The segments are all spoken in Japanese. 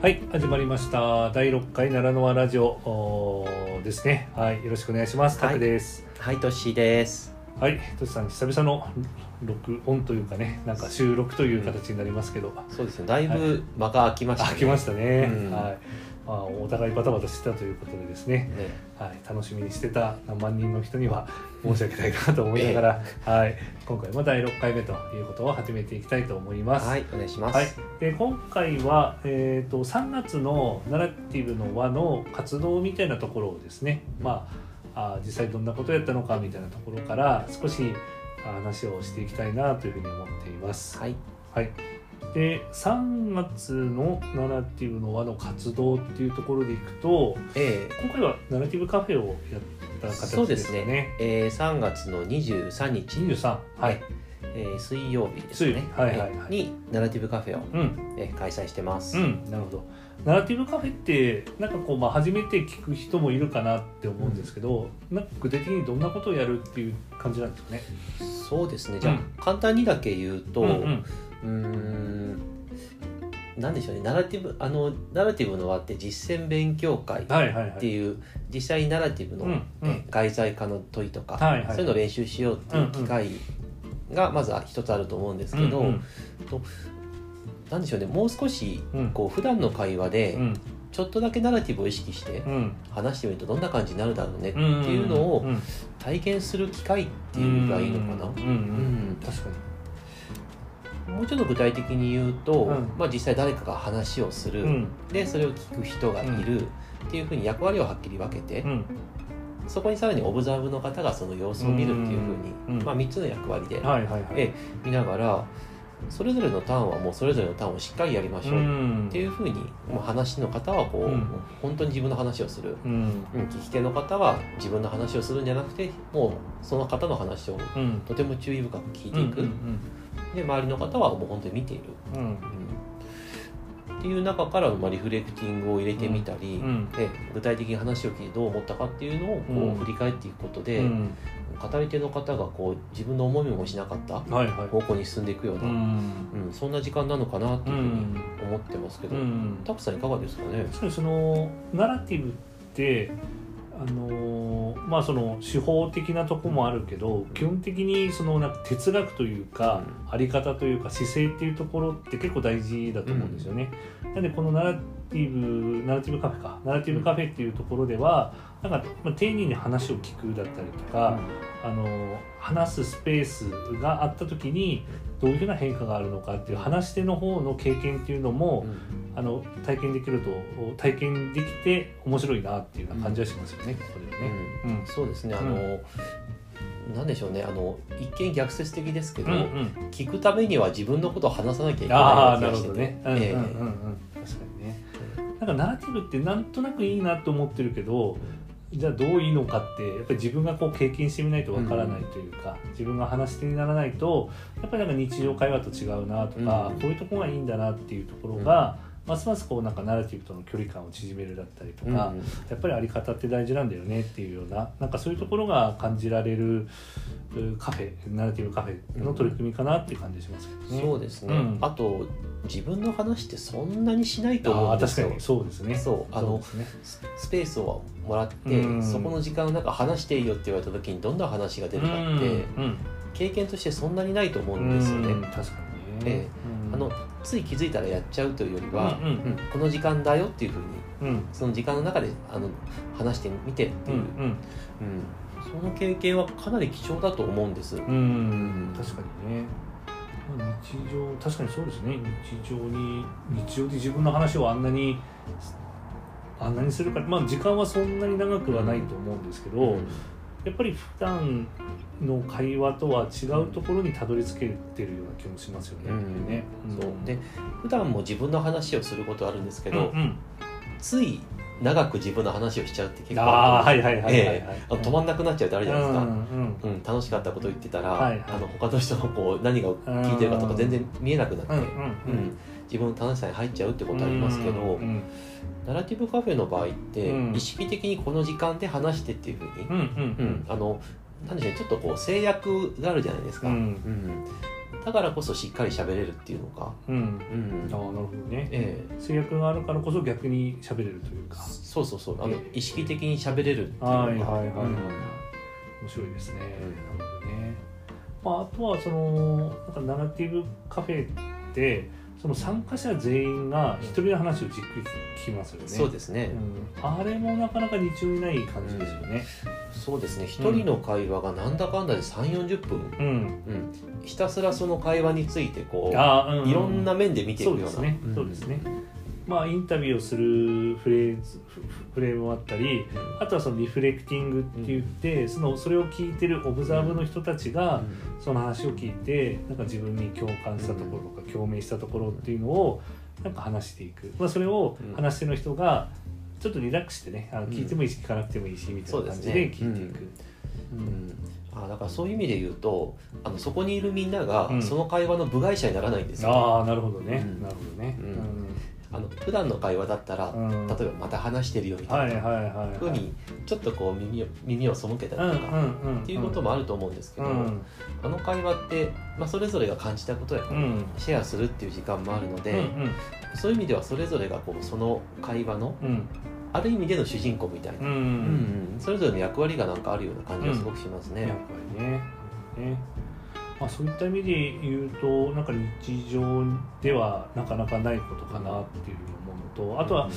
はい始まりました。第6回奈良の輪ラジオ。ですね。はいよろしくお願いします。はい。タクです。はい、トッシーです。はいとしさん久々の録音というかねなんか収録という形になりますけど、そうですね、だいぶ間が空きましたね。あ来ましたね、うん。はいまあ、お互いバタバタしてたということでですね、ねはい、楽しみにしてた何万人の人には申し訳ないなと思いながら、はい、今回も第6回目ということを始めていきたいと思います。はい、お願いします。はい、で今回は、えー、と3月のナラティブの輪の活動みたいなところをですね、まあ、あ実際どんなことをやったのかみたいなところから少しあ話をしていきたいなというふうに思っています。はい、はい、で3月のナラティブの輪の活動っていうところでいくとえ今回はナラティブカフェをやったー、形そうでですすね。えー、3月の23日、23はい、えー、水曜日ですね。はいはいはいえーにナラティブカフェを、うんえー、開催してます。うん、なるほど。ナラティブカフェってなんかこうまあ初めて聞く人もいるかなって思うんですけど、なんか具体的にどんなことをやるっていう感じなんですかね。そうですね。じゃあ、うん簡単にだけ言うと、ううんうんーん。なんでしょうね。ナラティブあのナラティブの輪って実践勉強会はいはいはい。っていう実際にナラティブの、うんうん。え外在化の問いとか、はいはいそういうのを練習しようっていう機会がまずは一つあると思うんですけど、うんうん。なんでしょうね。もう少しうん。こう普段の会話でうん。ちょっとだけナラティブを意識してうん。話してみるとどんな感じになるだろうねってうんいうのをうん体験する機会っていうのがいいのかな。うんうんうん。確かもうちょっと具体的に言うと、うん。まあ、実際誰かが話をする、に。うん。でそれを聞く人がいる。っていうふうに役割をはっきり分けて、うん。そこにさらにオブザーブの方がその様子を見るっていうふうに、うん。まあ、3つの役割で、はいはいはい。え見ながらそれぞれのターンはもうそれぞれのターンをしっかりやりましょうっていうふうに、もう話の方はこう、うん。本当に自分の話をする、うん。うん、聞き手の方は自分の話をするんじゃなくてもうその方の話をうん。とても注意深く聞いていく、うん。で周りの方はもう本当に見ている、うん。うんっていう中から、まあ、リフレクティングを入れてみたり、うんで具体的に話を聞いてどう思ったかっていうのをこう、うん。振り返っていくことで、うん。語り手の方がこう自分の思いもしなかったはいはい。方向に進んでいくような、ううんんそんな時間なのかなっていうふうに思ってますけど、うん。タクさんいかがですかね？確かにそのナラティブってあのーまあその手法的なとこもあるけど基本的にそのなんか哲学というか、あり方というか姿勢っていうところって結構大事だと思うんですよね。なんでこのナラティブナラティブカフェか。ナラティブカフェっていうところではなんかまあ丁寧に話を聞くだったりとか、あの話すスペースがあった時にどういうふうな変化があるのかっていう話し手の方の経験っていうのも、あの体験できると体験できて面白いなっていう感じはしますよね、ここではね。うん。そうですね。あの、なんでしょうね。あの一見逆説的ですけど、うんうん、聞くためには自分のことを話さなきゃいけないような気がしててなんかナラティブってなんとなくいいなと思ってるけどじゃあどういいのかってやっぱり自分がこう経験してみないとわからないというか、自分が話し手にならないとやっぱりなんか日常会話と違うなとか、うん。こういうところがいいんだなっていうところが、ますますこうなんかナラティブとの距離感を縮めるだったりとか、うんやっぱりあり方って大事なんだよねっていうようななんかそういうところが感じられるうカフェナラティブカフェの取り組みかなっていう感じしますけどね。そうですね、うん。あと自分の話ってそんなにしないと思うんですよ。確かに。そうですね。そうあのね。ススペースをもらって、うん。そこの時間をなんか話していいよって言われた時にどんな話が出るかって、うん。経験としてそんなにないと思うんですよね、うん確かにね。えうんあのつい気づいたらやっちゃうというよりは、うんうん。うんこの時間だよっていうふうにうん。その時間の中であの話してみてっていう、うんうん。その経験はかなり貴重だと思うんです、うん。うん確かにね。まあ日常確かにそうですね。日常に日常で自分の話をあんなにあんなにするかまあ時間はそんなに長くはないと思うんですけど。やっぱり普段の会話とは違うところにたどり着けてるような気もしますよね。うんねそう。で普段も自分の話をすることあるんですけど、うんうん。つい長く自分の話をしちゃうって結構あああるはいはいはいはいはい、ええ。あの止まんなくなっちゃうってあるじゃないですか、うんうんうん。楽しかったこと言ってたら、はいはい。あの他の人のこう何が聞いてるかとか全然見えなくなって、うんうん自分の楽しさに入っちゃうってことありますけど、うんうんナラティブカフェの場合って、うん。意識的にこの時間で話してっていうふうに、うんうんうん。あのなんでしょうねちょっとこう制約があるじゃないですか、うん。うん。だからこそしっかり喋れるっていうのが、うん。うん。ああなるほどね。え制約があるからこそ逆に喋れるというえか。そうそうそう。あのええ。意識的に喋れるっていうのが、はいはいはい面白いですね、なるほどね、まあ、あとはそのなんかナラティブカフェってその参加者全員が一人の話をじっくり聞きますよね。そうですね、うん、あれもなかなか日常にない感じですよね。そうですね。一人の会話がなんだかんだで3 4 0分、うん、うん、ひたすらその会話についてこうあー、うん。うんいろんな面で見ていくような。そうですね、んそうですねまあインタビューをするフレーズフフレームもあったりあとはそのリフレクティングって言って、そのそれを聞いてるオブザーブの人たちが、その話を聞いてなんか自分に共感したところとか共鳴したところっていうのをなんか話していく、まあ、それをうん。話し手の人がちょっとリラックスしてねあのうん。聞いてもいいし聞かなくてもいいしみたいな感じで聞いていく。う。ん。あだからそういう意味で言うとあのそこにいるみんなが、うん。その会話の部外者にならないんですよ。ああなるほどね、うん。なるほどね、うんあの普段の会話だったら、うん。例えばまた話してるよみたいな、はいはいはいはい。ふうにちょっとこう耳を耳を背けたりとか、うんっていうこともあると思うんですけど、うん。あの会話って、まあ、それぞれが感じたことやうん。シェアするっていう時間もあるので、うんそういう意味ではそれぞれがこうその会話のうん。ある意味での主人公みたいな、うんううん。んそれぞれの役割がなんかあるような感じがすごくしますね。やっぱりねねまあ、そういった意味で言うとなんか日常ではなかなかないことかなっていうふうに思うのとあとは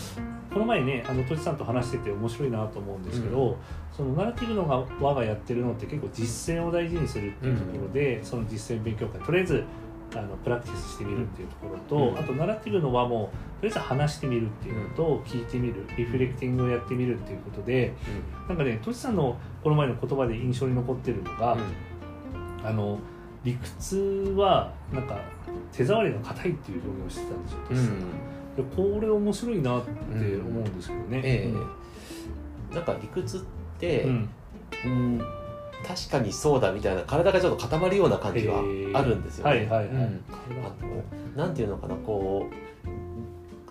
この前ねあのとちさんと話してて面白いなと思うんですけど、うそのナラティブのが輪がやってるのって結構実践を大事にするっていうところで、その実践勉強会とりあえずあのプラクティスしてみるっていうところと、うんあとナラティブの輪もとりあえず話してみるっていうのと、聞いてみるリフレクティングをやってみるっていうことでなんかねとちさんのこの前の言葉で印象に残ってるのが、あの理屈はなんか手触りが硬いっていう表現をしてたんですよ、うん。これ面白いなって思うんですけどね。ええ。なんか理屈って、うん。うん確かにそうだみたいな体がちょっと固まるような感じはあるんですよね。はいはいはい。うん。あのなんていうのかなこう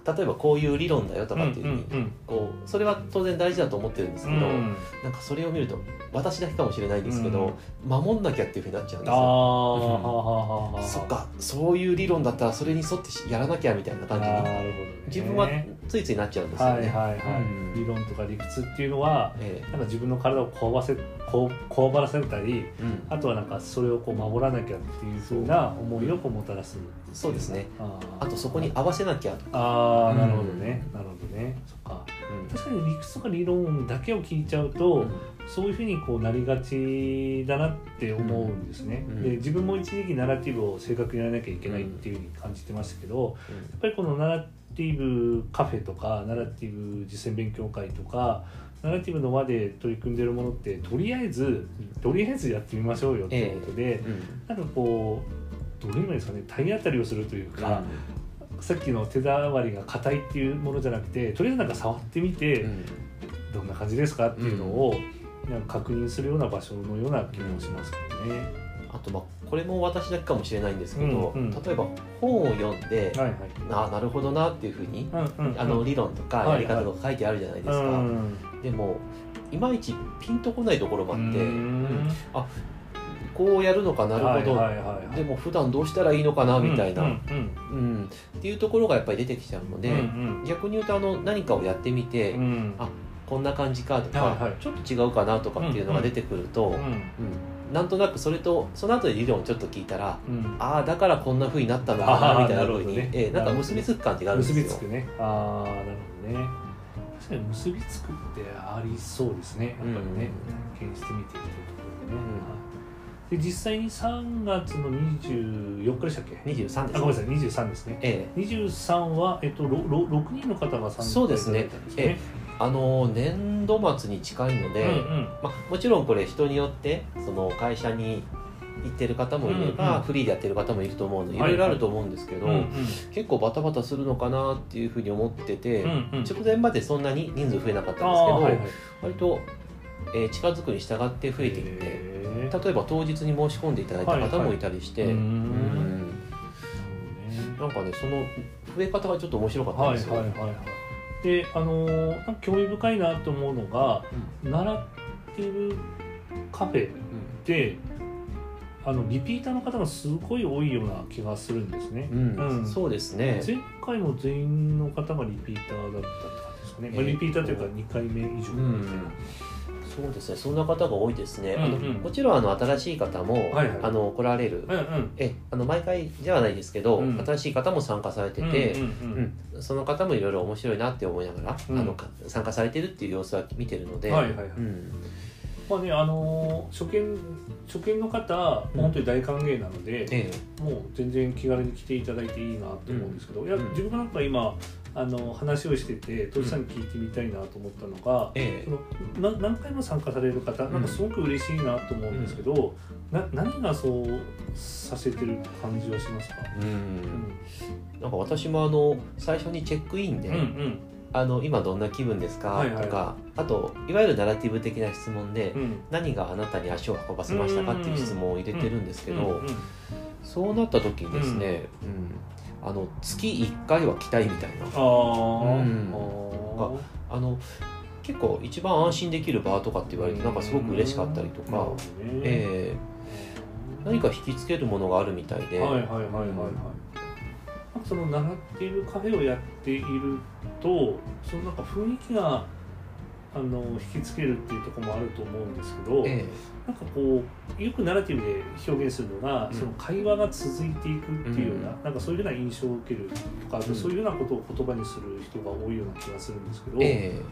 例えばこういう理論だよとかっていうふうに、うんこうそれは当然大事だと思ってるんですけど、うん。なんかそれを見ると私だけかもしれないんですけど、守んなきゃっていうふうになっちゃうんですよ。はあそっかそういう理論だったらそれに沿ってやらなきゃみたいな感じにね。自分はついついなっちゃうんですよね。はいはいはい、うん。理論とか理屈っていうのはえなんか自分の体をこわばせこうこわばらせたりえうん。あとはなんかそれをこう守らなきゃっていうふうな思いをこうもたらすそうですね。あとそこに合わせなきゃとか、あーなるほどうんね、なるほどね。そっか。うん。確かに理屈とか理論だけを聞いちゃうと、そういうふうにこうなりがちだなって思うんですね、うん。で自分も一時期ナラティブを正確にやらなきゃいけないっていうふうに感じてましたけど、やっぱりこのナラティブカフェとかナラティブ実践勉強会とかナラティブの輪で取り組んでるものってとりあえずとりあえずやってみましょうよっていうことで、うん。なんかこうどういうのですかね体当たりをするというか、さっきの手触りが硬いっていうものじゃなくてとりあえずなんか触ってみて、うん。どんな感じですかっていうのを、なんか確認するような場所のような気もしますけどね。あとまあこれも私だけかもしれないんですけど、うんうん。例えば本を読んで、はいはい。ああなるほどなっていうふうに、うんうん、あの理論とかはいやり方とか書いてあるじゃないですか、うんでもいまいちピンとこないところもあって、うんこうやるのかなるほど、はいはいはいはい。でも普段どうしたらいいのかなみたいな、ううんん。っていうところがやっぱり出てきちゃうので、うんうん。逆に言うとあの何かをやってみて、うん。うんあこんな感じかとか、はいはい。ちょっと違うかなとかっていうのが出てくると、うんうん。なんとなくそれとその後で理論をちょっと聞いたらうん。ああだからこんなふうになったのかなみたいなふうに、ね。ええなんか結びつく感じがあるんですよ。結びつくね。ああなるほどね。確かに結びつくってありそうですね。やっぱりね、体験してみていうところでね、はいで実際に3月の24日でしたっけ？23ですあごめんなさい23ですね。ええ。23は、えっと、ろろ6人の方が参加そうですね。いただいたんですね。あの年度末に近いので、うんうん。まあ、もちろんこれ人によってその会社に行ってる方もいれば、うんうん。フリーでやってる方もいると思うのでいはい。ろいろあると思うんですけど、うん結構バタバタするのかなっていうふうに思ってて、うんうん。うん直前までそんなに人数増えなかったあんですけど、ーはいはい。割と、えー近づくに従って増えていって例えば当日に申し込んでいただいた方もいたりして、うーん。うんなんかねその増え方がちょっと面白かったんはいですよ。はいはいはいであのー興味深いなと思うのがナラティブカフェってあのリピーターの方がすごい多いような気がするんですね。うん。うん。そうですね。前回も全員の方がリピーターだったね。まあ、えーリピーターというか2回目以上。みたいな。そうですね。そんな方が多いですね、あのうん。うんもちろんあの新しい方も、はいはい。あの来られる、うんうん。えあの毎回ではないですけど、うん。新しい方も参加されてて、うんうんうん。その方もいろいろ面白いなって思いながら、うん。あのか参加されてるっていう様子は見てるので、はいはいはい。うん。まあねあのー初見初見の方、うん。本当に大歓迎なので、えもう全然気軽に来ていただいていいなと思うんですけど、いやうん自分なんか今あの話をしててトシさんに聞いてみたいなと思ったのが、ええ。そのな何回も参加される方なんかすごく嬉しいなと思うんですけど、な何がそうさせてる感じはしますか、えうん。なんか私もあの最初にチェックインで、うんうん。あの今どんな気分ですか、はいはい。とかあといわゆるナラティブ的な質問で、うん。何があなたに足を運ばせましたかっていう質問を入れてるんですけど、うんうんそうなった時にですね、うんあの月1回は来たいみたいな。あー、うん。ああの結構一番安心できる場とかって言われてなんかすごく嬉しかったりとか、えー何か引きつけるものがあるみたいで、はいはいはいはいはい、なんかその習っているカフェをやっているとそのなんか雰囲気があの引きつけるっていうところもあると思うんですけど、えなんかこうよくナラティブで表現するのが、うん。その会話が続いていくっていうような,、うん。なんかそういうような印象を受けるとかうん。そういうようなことを言葉にする人が多いような気がするんですけど、ええ。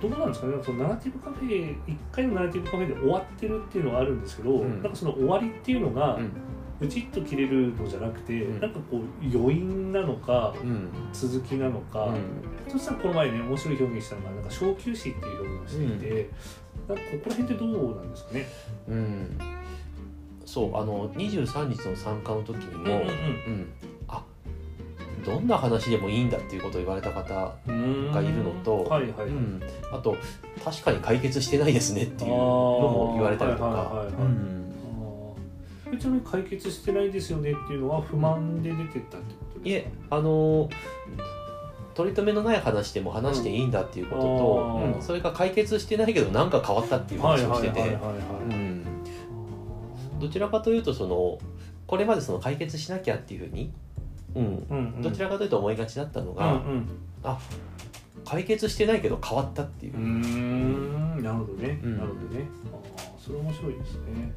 どうなんですかね？そのナラティブカフェ1回のナラティブカフェで終わってるっていうのはあるんですけど、うん。なんかその終わりっていうのが、うんうちっと切れるのじゃなくて、うん。なんかこう余韻なのかうん。続きなのか、うん。そしたらこの前ね面白い表現したのがなんか小休止っていう表現をしていて、なんかここら辺ってどうなんですかね？うん。そうあの23日の参加の時にも、うんあどんな話でもいいんだっていうことを言われた方、うんがいるのとはいはいはい、うん。あと確かに解決してないですねっていうのも言われたりとかあーはいはいはいはいうんあーち解決してないですよねっていうのは不満で出てったってこといですか、えあの取り留めのない話でも話していいんだっていうことと、うんうんそれが解決してないけど何か変わったっていう話をしてて。はいはいはいはいはいうん。どちらかというとそのこれまでその解決しなきゃっていうふうに、うん、うんうんどちらかというと思いがちだったのうんが、うん。解決してないけど変わったっていう。うー、ん。なるほどね、うん。なるほどね。ああそれ面白いですね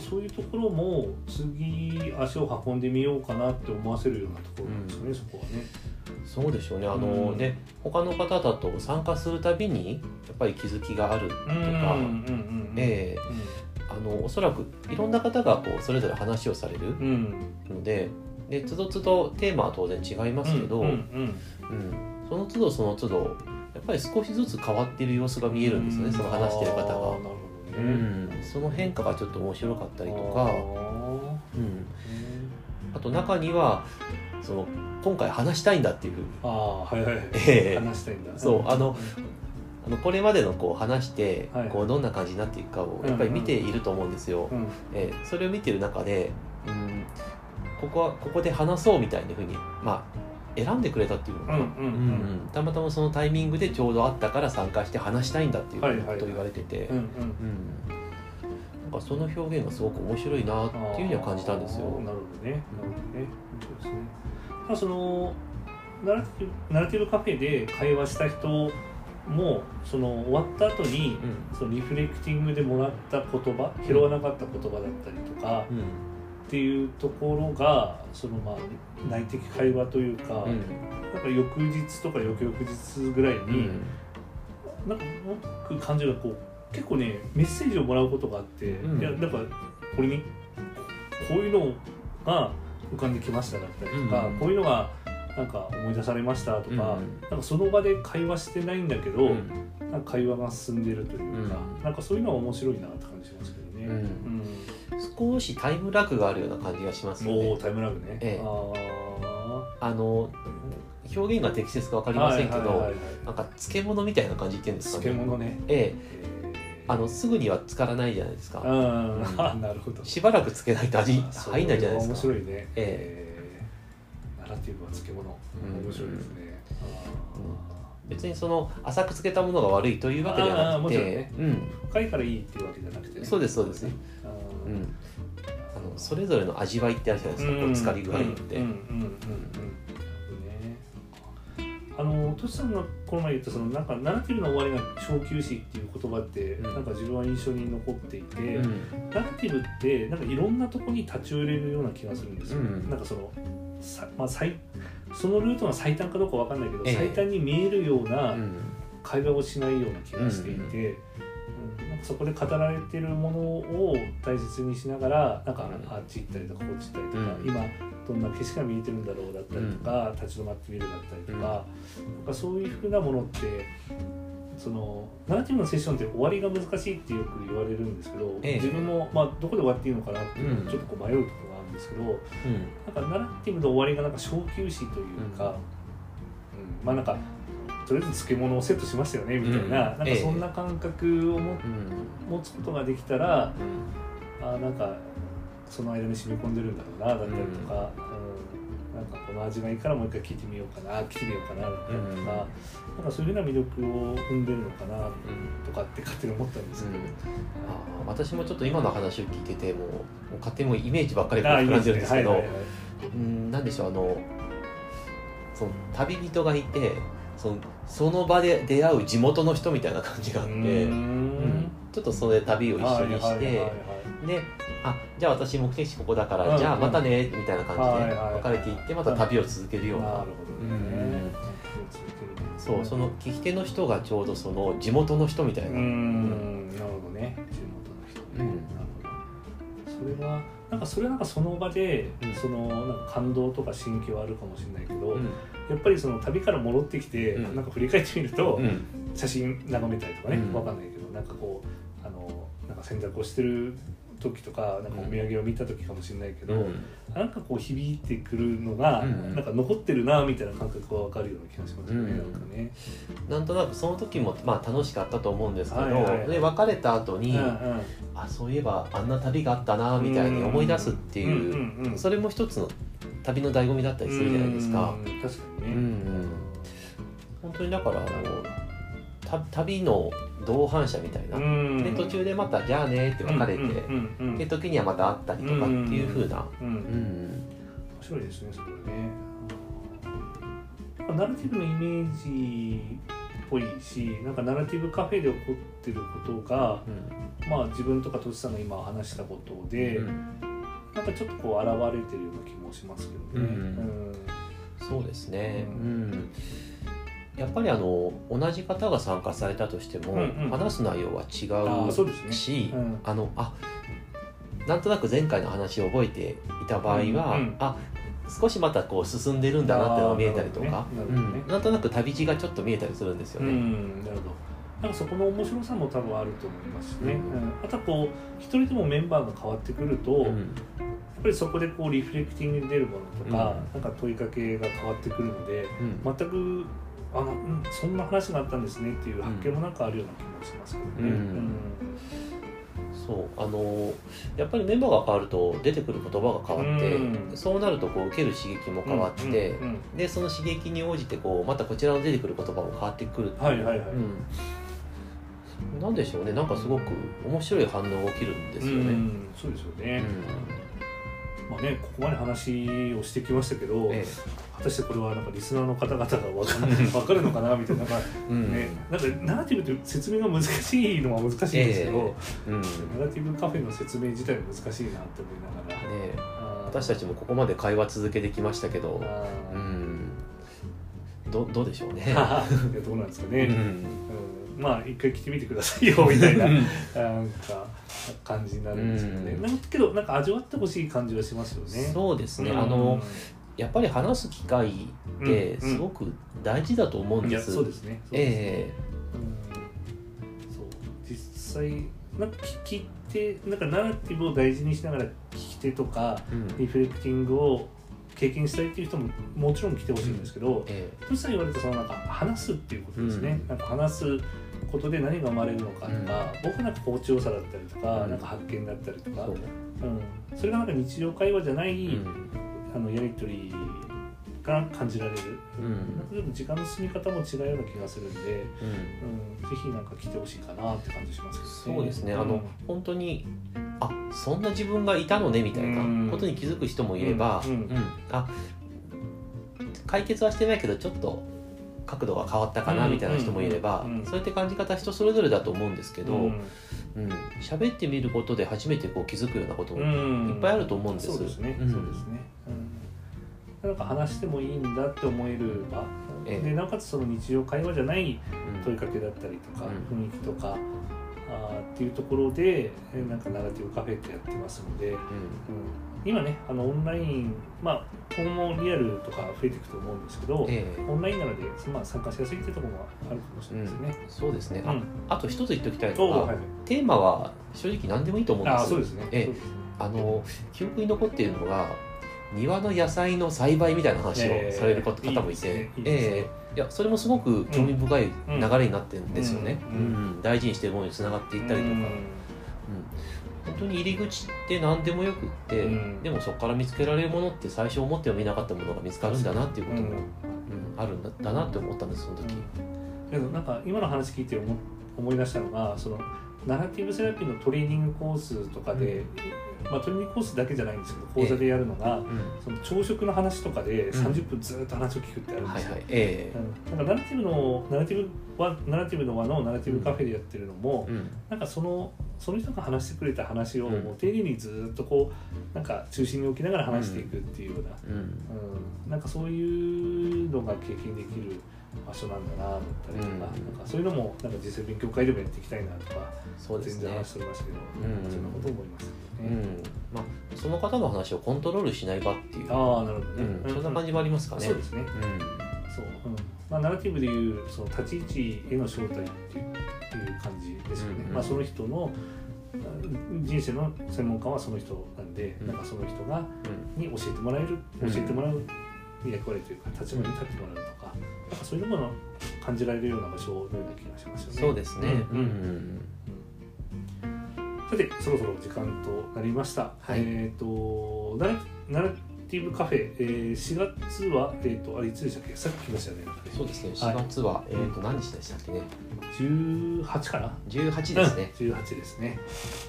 そういうところも次足を運んでみようかなって思わせるようなところなんですかね、そこはね。そうでしょうね。あのうん。ね他の方だと参加するたびにやっぱり気づきがあるとか、うんうんうんうんええ。あのおそらくいろんな方がこうそれぞれ話をされるうん。うんのででつどつどテーマは当然違いますけど、うんうんうん。その都度その都度やっぱり少しずつ変わっている様子が見えるんですよね、その話してる方が。なるほどうね、ん、その変化がちょっと面白かったりとか、うん、あと中にはその今回話したいんだっていう。あーはいはいはい、ええ。話したいんだ。そうあのあのこれまでのこう話してはい。こうどんな感じになっていくかをやっぱり見ていると思うんですよ。うん。えーそれを見てる中で、うん、ここはここで話そうみたいなふうに、まあ、選んでくれたっていうのかな、うんうんうん。うんたまたまそのタイミングでちょうどあったから参加して話したいんだっていうはいはいはい。ことを言われてて、うんうん。うんなんかその表現がすごく面白いなっていうふうには感じたんですよ。なるほどね。なるほどね。そうですね。まあそのナラティブナラティブカフェで会話した人もその終わった後にうん。そのリフレクティングでもらった言葉拾わなかった言葉だったりとかうん。っていうところがそのまあ内的会話というか、うん。なんか翌日とか翌々日ぐらいに、なんか僕感じるのはこう結構ねメッセージをもらうことがあって、うん。いやなんかこれにここういうのが浮かんできましただったりとか、うん。こういうのがなんか思い出されましたとか、うん。なんかその場で会話してないんだけど、うん。なんか会話が進んでるというか、うん。なんかそういうのは面白いなって感じしますけどね。うん。うん。少しタイムラグがあるような感じがしますよね。タイムラグね。ええ。ああの表現が適切か分かありませんけどなんか漬物みたいな感じっていうんですかね。漬物ね。え。ええあのすぐには浸からないじゃないですか。ーうん、あなるほど。しばらくつけないと味 入んないじゃないですか。面白いね。ええーナラティブは漬物。うん面白いですね。別にその浅く漬けたものが悪いというわけではなくて、ねうん、深いからいいっていうわけじゃなくてね。そうですそうですね。あうんあのそれぞれの味わいってあるじゃないですか、こう浸かり具合って、うんうんうんうんあのトシさんがこの前言ったそのなんかナラティブの終わりが小休止っていう言葉って、うん。なんか自分は印象に残っていて、うん。ナラティブってなんかいろんなとこに立ち寄れるような気がするんですよ、うん。なんかそのさ、まあ、最そのルートが最短かどうかわかんないけど、ええ。最短に見えるようなうん。会話をしないような気がしていて、うんなんかそこで語られてるものを大切にしながらなんかうん。あっち行ったりとかこっち行ったりとか、うん。今どんな景色が見えてるんだろうだったりとか、立ち止まってみるだったりとか,、なんかそういうふうなものってそのナラティブのセッションって終わりが難しいってよく言われるんですけど、ええ。自分も、まあ、どこで終わっていいのかなっていうのうん。をちょっとこう迷うところがあるんですけど、うん。なんかナラティブの終わりがなんか小休止というか、うん。まあなんかとりあえず漬物をセットしましたよねみたいな,、うんなんかそんな感覚をも、うん。持つことができたらうんあなんかその間に染み込んでるんだろうなだったりとか、うん。なんかこの味がいいからもう一回聞いてみようかな聞いてみようかなだったりとか、うん。なんかそういうふうな魅力を生んでるのかなとかって勝手に思ったんですけど、あー私もちょっと今の話を聞いててもうもう勝手にもうイメージばっかりああいい膨らんでるんですけどはいはいはい。うんなんでしょうあのその旅人がいてそのその場で出会う地元の人みたいな感じがあって、うん。ん。ちょっとそれで旅を一緒にして、であじゃあ私目的地ここだから、うんじゃあまたねみたいな感はいじで別れていってまた旅を続けるような、なるほどね。そうその聞き手の人がちょうどその地元の人みたいうな、ん、なるほどね。地元の人ね。うん。なるほど。それはなんかそれはなんかその場で、うん。そのなんか感動とか心境はあるかもしれないけど、うんやっぱりその旅から戻ってきて、うん。なんか振り返ってみると、うん。写真眺めたりとかね、うん。わかんないけど、なんかこうあのなんか洗濯をしてる時とか、なんかお土産を見た時かもしれないけど。うん。なんかこう響いてくるのが、うん。なんか残ってるなみたいな感覚がわかるような気がしますよね、うん。なんかね。なんとなくその時もまあ楽しかったと思うんですけど、はいはいはい。で別れた後に、うんうん。あそういえばあんな旅があったなみたいに思い出すっていう,、うんうんうんそれも一つの旅の醍醐味だったりするじゃないですか。うん確かにね、うんうん。本当にだからあのた旅の同伴者みたいな、うん。で途中でまた「じゃあね」って別れて、うんうんうんで時にはまた会ったりとかっていう風な、うん面うん。白いですねそれはねナラティブのイメージっぽいしなんかナラティブカフェで起こってることがまあ自分とかとしさんが今話したことで、うん。なんかちょっとこう現れてるような気もしますけどね。うん。そうですね、ううんやっぱりあの同じ方が参加されたとしても、うんうん話す内容は違あうそうですね。し、うん。あのあなんとなく前回の話を覚えていた場合は、うんうんあ少しまたこう進んでるんだなっていうのが見えたりとかなねなね。うん。なんとなく旅路がちょっと見えたりするんですようね。んなるほど。なんかそこの面白さも多分あると思いますしね、うん。うんあとはこう一人でもメンバーが変わってくると、やっうんぱりそこでこうリフレクティングに出るものとか、うん。なんか問いかけが変わってくるのでうん。全くあの、うん、そんな話があったんですねっていう発見もなんかあるような気もしますけどね。うん。そうあのやっぱりメンバーが変わると出てくる言葉が変わって、うん。そうなるとこう受ける刺激も変わって、うんうんでその刺激に応じてこうまたこちらの出てくる言葉も変わってくるっていう。はいはいはい。うん、なんでしょうね。なんかすごく面白い反応が起きるんですよね。うん。そうですよね、まあねここまで話をしてきましたけど、え果たしてこれはなんかリスナーの方々が分か分かるのかなみたいななんか、えうん。ね、なんかナラティブって説明が難しいのは難しいんですけど、うん。ねナラティブカフェの説明自体も難しいなって思いながら。え。あー。私たちもここまで会話続けてきましたけど、うん、どどうでしょうね。どうなんですかね、うんうんまあ一回来てみてくださいよ みたいななんか感じになるんですよね、うん。けどなんか味わってほしい感じはしますよね。そうですね、うん。あのやっぱり話す機会ってうんすごく大事だと思うんです。そうですね。そうですね。えうん。そう。実際なんか聞き手なんかナラティブを大事にしながら聞き手とかえうん。リフレクティングを経験したいっていう人ももちろん来てほしいんですけど、えとしさん言われたそのなんか話すっていうことですね、うん。なんか話すことで何が生まれるのかとか、僕なんか心地よさだったりとか、うん。なんか発見だったりとか、そううん、それがなんか日常会話じゃない、うん。あのやり取りが感じられる、うん。なんかちょっと時間の進み方も違うような気がするんで、うん。うん、ぜひなんか来てほしいかなって感じしますけどね。そうですね、あの本当にあそんな自分がいたのねみたいなことに気づく人もいれば、うん。うん。あ解決はしてないけどちょっと角度が変わったかなうんみたいな人もいれば、そうやって感じ方人それぞれだと思うんですけど、ううん。ん。喋ってみることで初めてこう気づくようなこともうん。いっぱいあると思うんです。そうですね、うん。そうですね、うん、なんか話してもいいんだって思える場、ええ。でなおかつその日常会話じゃないうん。問いかけだったりとか、う雰囲気とかあーっていうところでえなんかナラティブカフェってやってますので、うん、今ねあのオンラインまあ今後リアルとか増えていくと思うんですけど、ええ。オンラインなので、まあ、参加しやすいっていうところもあるかもしれないですね。そうですね、うん。ああと一つ言っておきたいのが、はいはい。テーマは正直何でもいいと思うんですあーそうですね。ええ。そうですね。あの記憶に残っているのが庭の野菜の栽培みたいな話をされる方もいて、いいですね。いいですね。ええ。いやそれもすごく興味深い流れになってるんですよね、うん。うん。大事にしてるものにつながっていったりとか、うん本当に入り口って何でもよくって、うん。でもそこから見つけられるものって最初思ってもみなかったものが見つかるんだなっていうことも、うん。うんあるんだだなって思ったんですその時、けどなんか今の話聞いて思思い出したのがそのナラティブセラピーのトレーニングコースとかで、まあ、トレーニングコースだけじゃないんですけど講座でやるのが、うん。その朝食の話とかでうん。30分ずっと話を聞くってあるんですよ。はいはい。ええ。うん。なんかナラティブのナラティブはナラティブの輪のナラティブカフェでやってるのも、うん。なんかそのその人が話してくれた話をうん。もう丁寧にずっとこうなんか中心に置きながら話していくっていうような、うん。うん。なんかそういうのが経験できる場所なんだなだったりとか,、うん。なんかそういうのもなんか実際勉強会でもやっていきたいなとか、全然そうですね。話しておりましたけど、うん。そんなこと思いますよね。うん。まあ、その方の話をコントロールしない場っていう、ああなるほどね、うん、そんな感じもありますかね。そうですね。うん。そう、うん。まあ、ナラティブでいうその立ち位置への招待っていうまあ、その人のあ人生の専門家はその人なんで、うん。なんかその人がに教えてもらえるうん。教えてもらう役割というか立場に立ってもらうとか,、なんかそういうものを感じられるような場所のような気がしますよね。そうですね。ううんんさてそろそろ時間となりました。はい。えっ、とナラナラティブカフェ、えー、4月はえっ、とあれいつでしたっけ？さっき来ましたよね。そうですね。はい4月は、えっ、と何日でしたっけね？18かな？18ですね。18ですね。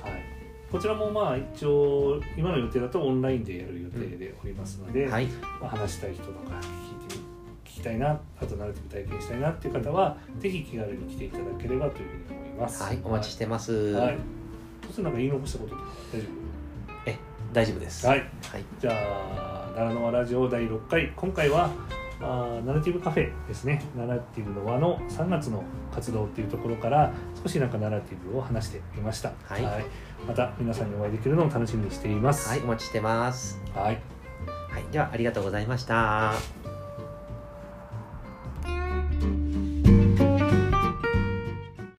はい。こちらもまあ一応今の予定だとオンラインでやる予定でおりますので、はい。まあ、話したい人とか聞いてみ聞きたいなあとナラティブ体験したいなっていう方はぜひ気軽に来ていただければというふうに思います。はい。お待ちしてます。はい。はい。そしてなんか言い残したこととか大丈大丈夫です。夫。はい。はい。じゃあ奈良の輪ラジオ第6回今回はあーナラティブカフェですねナラティブの輪の3月の活動っていうところから少しなんかナラティブを話してみました、はいまた皆さんにお会いできるのを楽しみにしていますはい。お待ちしてます。はいはい。では、ありがとうございました。